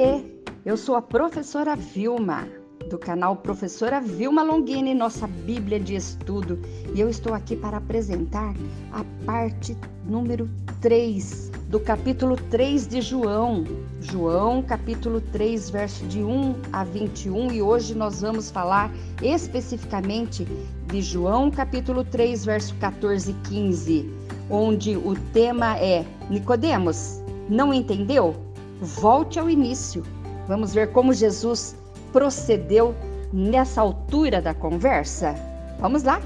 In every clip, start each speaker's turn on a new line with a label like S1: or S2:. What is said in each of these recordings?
S1: Oiê, eu sou a professora Vilma, do canal Professora Vilma Longini, nossa Bíblia de Estudo, e eu estou aqui para apresentar a parte número 3 do capítulo 3 de João. João, capítulo 3, verso de 1 a 21, e hoje nós vamos falar especificamente de João, capítulo 3, verso 14 e 15, onde o tema é Nicodemos, não entendeu? Volte ao início. Vamos ver como Jesus procedeu nessa altura da conversa? Vamos lá?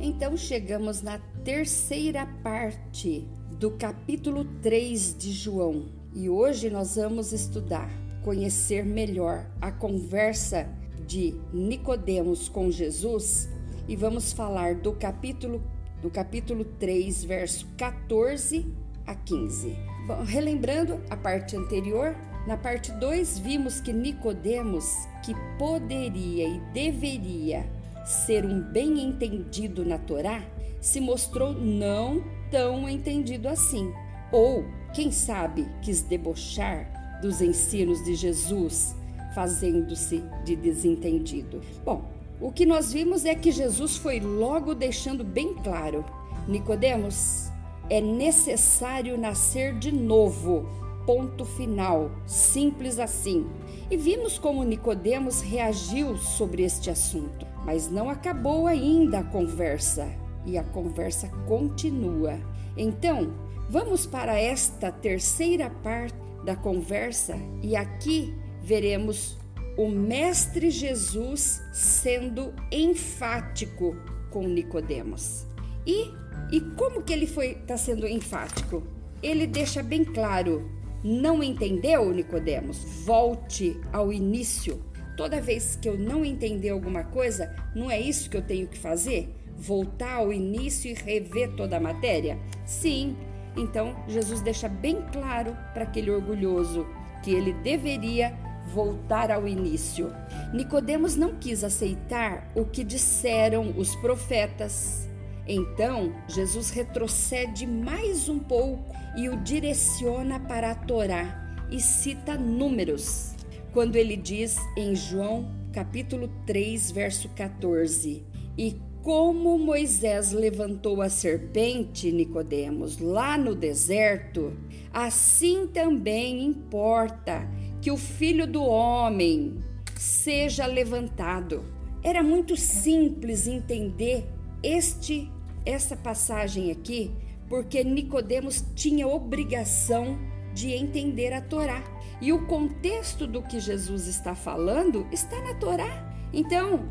S1: Então chegamos na terceira parte do capítulo 3 de João e hoje nós vamos estudar, conhecer melhor a conversa de Nicodemos com Jesus e vamos falar do capítulo do capítulo 3, verso 14 a 15. Bom, relembrando a parte anterior, na parte 2 vimos que Nicodemos, que poderia e deveria ser um bem entendido na Torá, se mostrou não tão entendido assim, ou, quem sabe, quis debochar dos ensinos de Jesus, fazendo-se de desentendido. Bom, o que nós vimos é que Jesus foi logo deixando bem claro: Nicodemos, é necessário nascer de novo. Ponto final, simples assim. E vimos como Nicodemos reagiu sobre este assunto, mas não acabou ainda a conversa, e a conversa continua. Então, vamos para esta terceira parte da conversa e aqui veremos o mestre Jesus sendo enfático com Nicodemos. E e como que ele foi tá sendo enfático? Ele deixa bem claro: não entendeu, Nicodemos? Volte ao início. Toda vez que eu não entender alguma coisa, não é isso que eu tenho que fazer? Voltar ao início e rever toda a matéria? Sim. Então, Jesus deixa bem claro para aquele orgulhoso que ele deveria voltar ao início. Nicodemos não quis aceitar o que disseram os profetas. Então, Jesus retrocede mais um pouco e o direciona para a Torá e cita números, quando ele diz em João capítulo 3, verso 14: "E como Moisés levantou a serpente, Nicodemos, lá no deserto, assim também importa que o filho do homem seja levantado. Era muito simples entender este essa passagem aqui, porque Nicodemos tinha obrigação de entender a Torá. E o contexto do que Jesus está falando está na Torá. Então,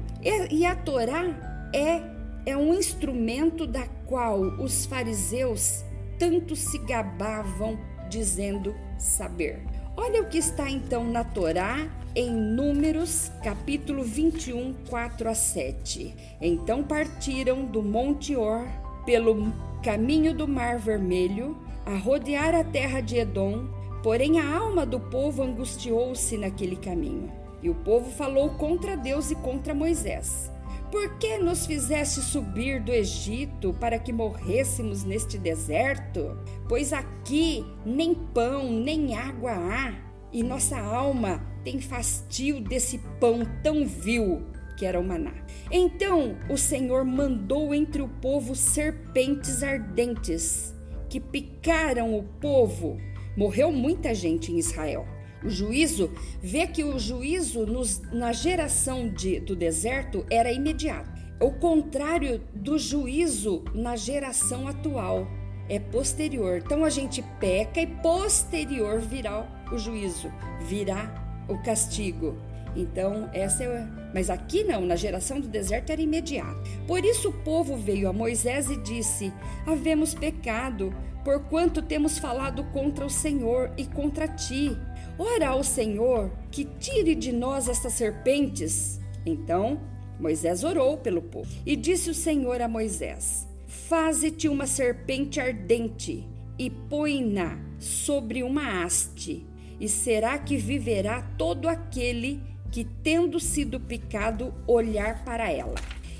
S1: e a Torá é é um instrumento da qual os fariseus tanto se gabavam dizendo saber. Olha o que está então na Torá, em Números, capítulo 21, 4 a 7. Então partiram do Monte Or pelo caminho do Mar Vermelho, a rodear a terra de Edom, porém a alma do povo angustiou-se naquele caminho. E o povo falou contra Deus e contra Moisés. Por que nos fizeste subir do Egito para que morrêssemos neste deserto? Pois aqui nem pão nem água há, e nossa alma tem fastio desse pão tão vil que era o maná. Então o Senhor mandou entre o povo serpentes ardentes que picaram o povo. Morreu muita gente em Israel. O juízo, vê que o juízo nos, na geração de, do deserto era imediato. O contrário do juízo na geração atual é posterior. Então a gente peca e posterior virá o juízo, virá o castigo. Então, essa é. Mas aqui não, na geração do deserto era imediato. Por isso o povo veio a Moisés e disse: Havemos pecado, porquanto temos falado contra o Senhor e contra ti. Ora ao Senhor que tire de nós estas serpentes. Então Moisés orou pelo povo. E disse o Senhor a Moisés: Faze-te uma serpente ardente e põe-na sobre uma haste, e será que viverá todo aquele que, tendo sido picado, olhar para ela.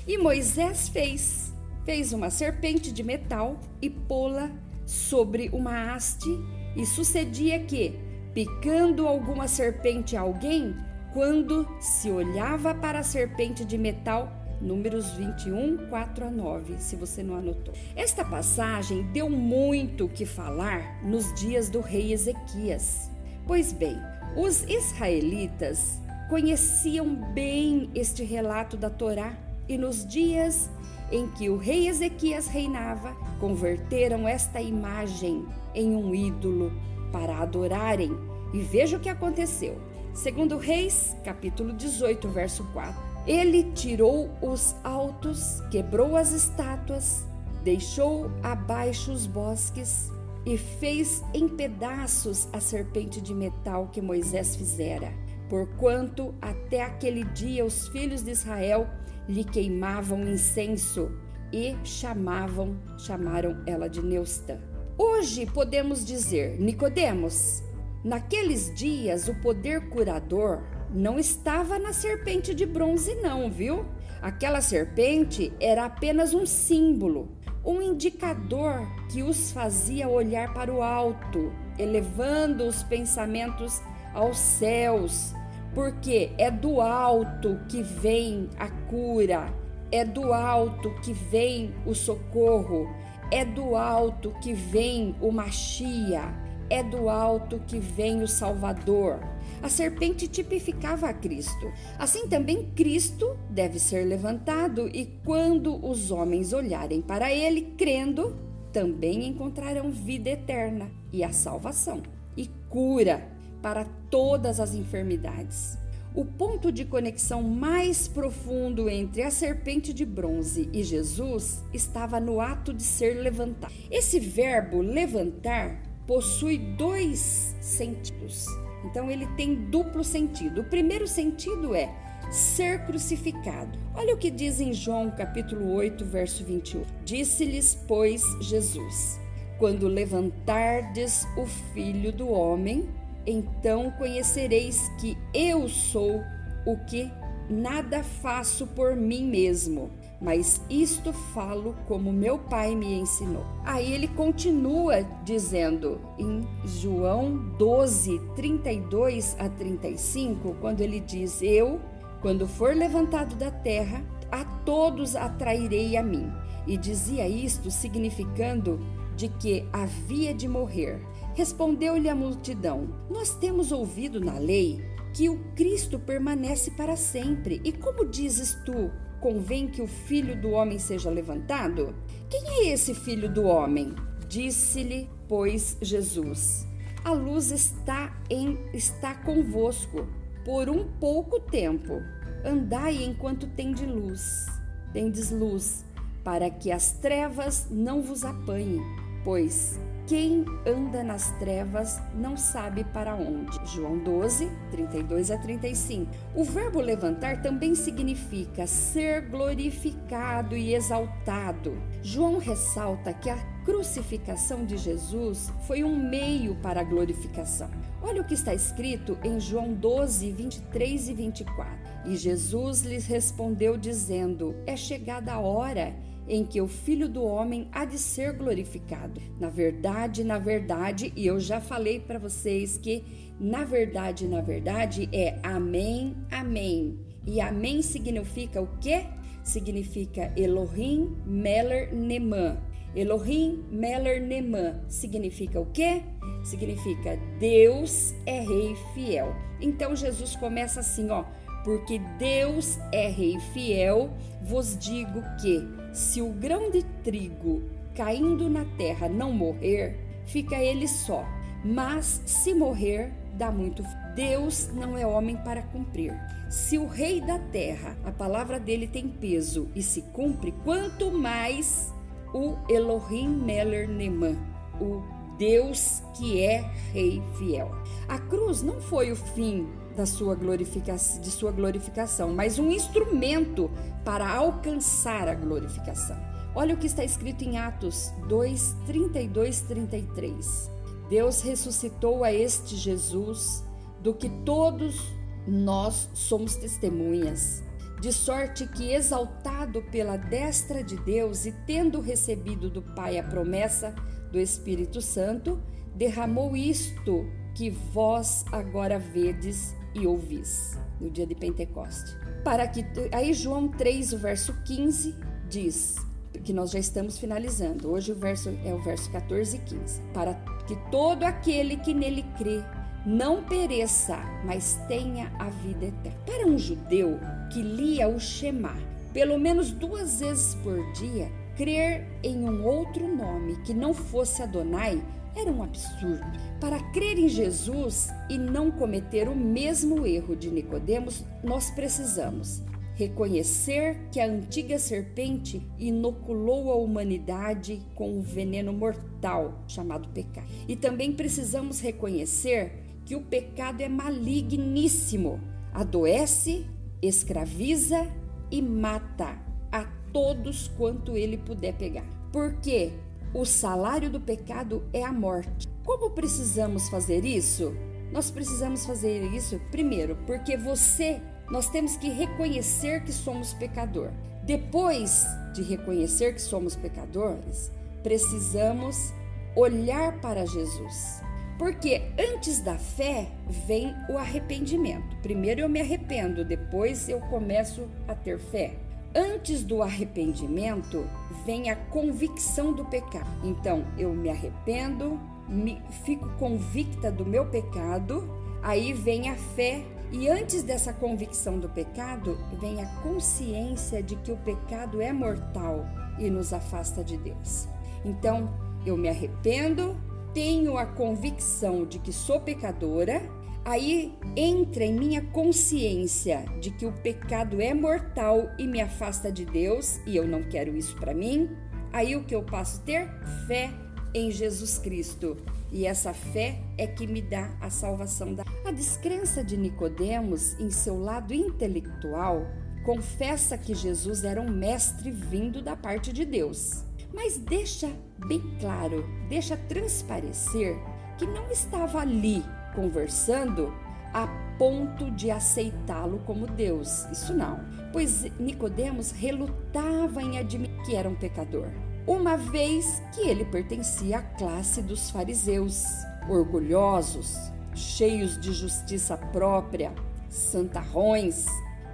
S1: E Moisés fez. Fez uma serpente de metal e pô-la sobre uma haste, e sucedia que, picando alguma serpente a alguém, quando se olhava para a serpente de metal, Números 21, 4 a 9, se você não anotou. Esta passagem deu muito que falar nos dias do rei Ezequias. Pois bem, os israelitas conheciam bem este relato da Torá e nos dias em que o rei Ezequias reinava, converteram esta imagem em um ídolo para adorarem. E veja o que aconteceu. Segundo Reis, capítulo 18, verso 4. Ele tirou os altos, quebrou as estátuas, deixou abaixo os bosques e fez em pedaços a serpente de metal que Moisés fizera. Porquanto até aquele dia os filhos de Israel lhe queimavam incenso e chamavam, chamaram ela de Neustã. Hoje podemos dizer, Nicodemos, naqueles dias o poder curador não estava na serpente de bronze, não, viu? Aquela serpente era apenas um símbolo, um indicador que os fazia olhar para o alto, elevando os pensamentos aos céus, porque é do alto que vem a cura, é do alto que vem o socorro, é do alto que vem o Machia, é do alto que vem o Salvador. A serpente tipificava a Cristo. Assim também Cristo deve ser levantado, e quando os homens olharem para ele, crendo, também encontrarão vida eterna e a salvação e cura para todas as enfermidades. O ponto de conexão mais profundo entre a serpente de bronze e Jesus estava no ato de ser levantado. Esse verbo levantar possui dois sentidos. Então ele tem duplo sentido. O primeiro sentido é ser crucificado. Olha o que diz em João capítulo 8, verso 21. Disse-lhes, pois, Jesus: Quando levantardes o Filho do homem, então conhecereis que eu sou o que nada faço por mim mesmo, mas isto falo como meu pai me ensinou. Aí ele continua dizendo em João 12, 32 a 35, quando ele diz: Eu, quando for levantado da terra, a todos atrairei a mim. E dizia isto significando de que havia de morrer. Respondeu-lhe a multidão: Nós temos ouvido na lei que o Cristo permanece para sempre. E como dizes tu, convém que o filho do homem seja levantado? Quem é esse filho do homem? Disse-lhe, pois, Jesus: A luz está em está convosco por um pouco tempo. Andai enquanto tendes luz, tendes luz, para que as trevas não vos apanhem, pois quem anda nas trevas não sabe para onde. João 12, 32 a 35. O verbo levantar também significa ser glorificado e exaltado. João ressalta que a crucificação de Jesus foi um meio para a glorificação. Olha o que está escrito em João 12, 23 e 24. E Jesus lhes respondeu, dizendo: É chegada a hora em que o Filho do Homem há de ser glorificado. Na verdade, na verdade, e eu já falei para vocês que na verdade, na verdade é amém, amém. E amém significa o quê? Significa Elohim Meller Neman. Elohim Meller Neman significa o quê? Significa Deus é rei fiel. Então Jesus começa assim, ó, porque Deus é rei fiel, vos digo que se o grão de trigo caindo na terra não morrer, fica ele só. Mas se morrer, dá muito. Deus não é homem para cumprir. Se o rei da terra, a palavra dele tem peso e se cumpre, quanto mais o Elohim Meller Neman, o Deus que é rei fiel. A cruz não foi o fim da sua glorificação, de sua glorificação, mas um instrumento para alcançar a glorificação. Olha o que está escrito em Atos 2, 32, 33. Deus ressuscitou a este Jesus, do que todos nós somos testemunhas. de sorte que, exaltado pela destra de Deus e tendo recebido do Pai a promessa do Espírito Santo, derramou isto que vós agora vedes e ouvis no dia de Pentecoste. Para que aí João 3, o verso 15 diz que nós já estamos finalizando. Hoje o verso é o verso 14 e 15. Para que todo aquele que nele crê não pereça, mas tenha a vida eterna. Para um judeu que lia o Shema pelo menos duas vezes por dia, crer em um outro nome que não fosse Adonai era um absurdo. Para crer em Jesus e não cometer o mesmo erro de Nicodemos, nós precisamos reconhecer que a antiga serpente inoculou a humanidade com um veneno mortal chamado pecado. E também precisamos reconhecer que o pecado é maligníssimo, adoece, escraviza e mata a todos quanto ele puder pegar. Porque o salário do pecado é a morte. Como precisamos fazer isso? Nós precisamos fazer isso primeiro porque você nós temos que reconhecer que somos pecador. Depois de reconhecer que somos pecadores, precisamos olhar para Jesus. Porque antes da fé vem o arrependimento. Primeiro eu me arrependo, depois eu começo a ter fé. Antes do arrependimento vem a convicção do pecado. Então eu me arrependo, me, fico convicta do meu pecado, aí vem a fé e antes dessa convicção do pecado, vem a consciência de que o pecado é mortal e nos afasta de Deus. Então, eu me arrependo, tenho a convicção de que sou pecadora, aí entra em minha consciência de que o pecado é mortal e me afasta de Deus e eu não quero isso para mim. Aí o que eu passo ter? Fé em Jesus Cristo. E essa fé é que me dá a salvação da. A descrença de Nicodemos em seu lado intelectual confessa que Jesus era um mestre vindo da parte de Deus, mas deixa bem claro, deixa transparecer que não estava ali conversando a ponto de aceitá-lo como Deus. Isso não, pois Nicodemos relutava em admitir que era um pecador uma vez que ele pertencia à classe dos fariseus, orgulhosos, cheios de justiça própria, santarrões,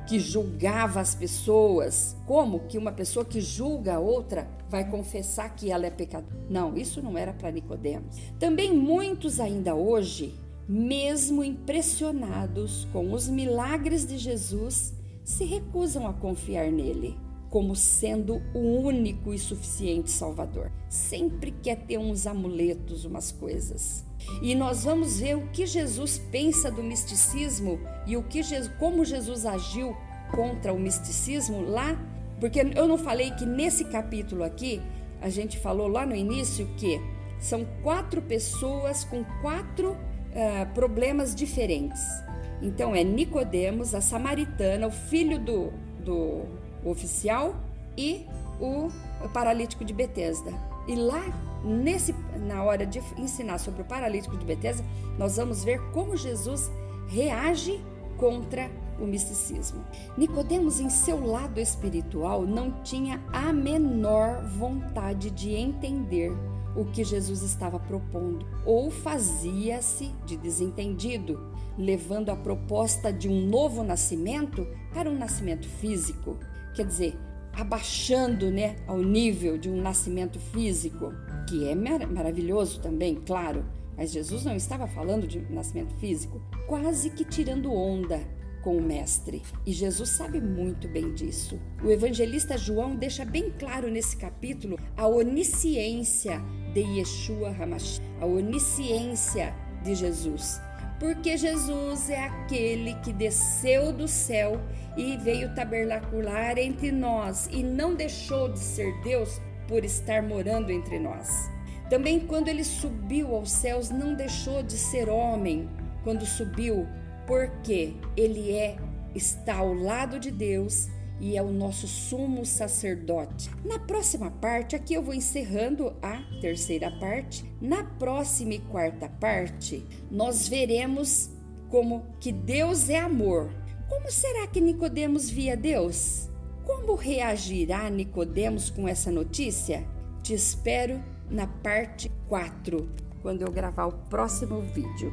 S1: que julgava as pessoas. Como que uma pessoa que julga a outra vai confessar que ela é pecadora? Não, isso não era para Nicodemos. Também muitos ainda hoje, mesmo impressionados com os milagres de Jesus, se recusam a confiar nele como sendo o único e suficiente Salvador. Sempre quer ter uns amuletos, umas coisas. E nós vamos ver o que Jesus pensa do misticismo e o que como Jesus agiu contra o misticismo lá, porque eu não falei que nesse capítulo aqui a gente falou lá no início que são quatro pessoas com quatro uh, problemas diferentes. Então é Nicodemos, a samaritana, o filho do, do oficial e o paralítico de Betesda. E lá, nesse, na hora de ensinar sobre o paralítico de Betesda, nós vamos ver como Jesus reage contra o misticismo. Nicodemos, em seu lado espiritual, não tinha a menor vontade de entender o que Jesus estava propondo, ou fazia-se de desentendido, levando a proposta de um novo nascimento para um nascimento físico. Quer dizer, abaixando né, ao nível de um nascimento físico, que é mar maravilhoso também, claro, mas Jesus não estava falando de nascimento físico, quase que tirando onda com o Mestre. E Jesus sabe muito bem disso. O evangelista João deixa bem claro nesse capítulo a onisciência de Yeshua Hamash, a onisciência de Jesus porque Jesus é aquele que desceu do céu e veio tabernacular entre nós e não deixou de ser Deus por estar morando entre nós. Também quando ele subiu aos céus, não deixou de ser homem quando subiu, porque ele é está ao lado de Deus e é o nosso sumo sacerdote. Na próxima parte, aqui eu vou encerrando a terceira parte. Na próxima e quarta parte, nós veremos como que Deus é amor. Como será que Nicodemos via Deus? Como reagirá Nicodemos com essa notícia? Te espero na parte 4, quando eu gravar o próximo vídeo.